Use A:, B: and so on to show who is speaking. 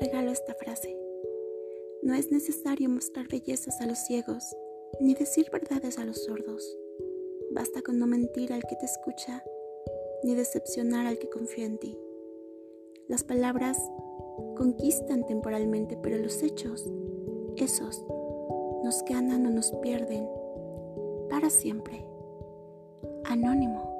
A: Regalo esta frase. No es necesario mostrar bellezas a los ciegos, ni decir verdades a los sordos. Basta con no mentir al que te escucha, ni decepcionar al que confía en ti. Las palabras conquistan temporalmente, pero los hechos, esos, nos ganan o nos pierden para siempre. Anónimo.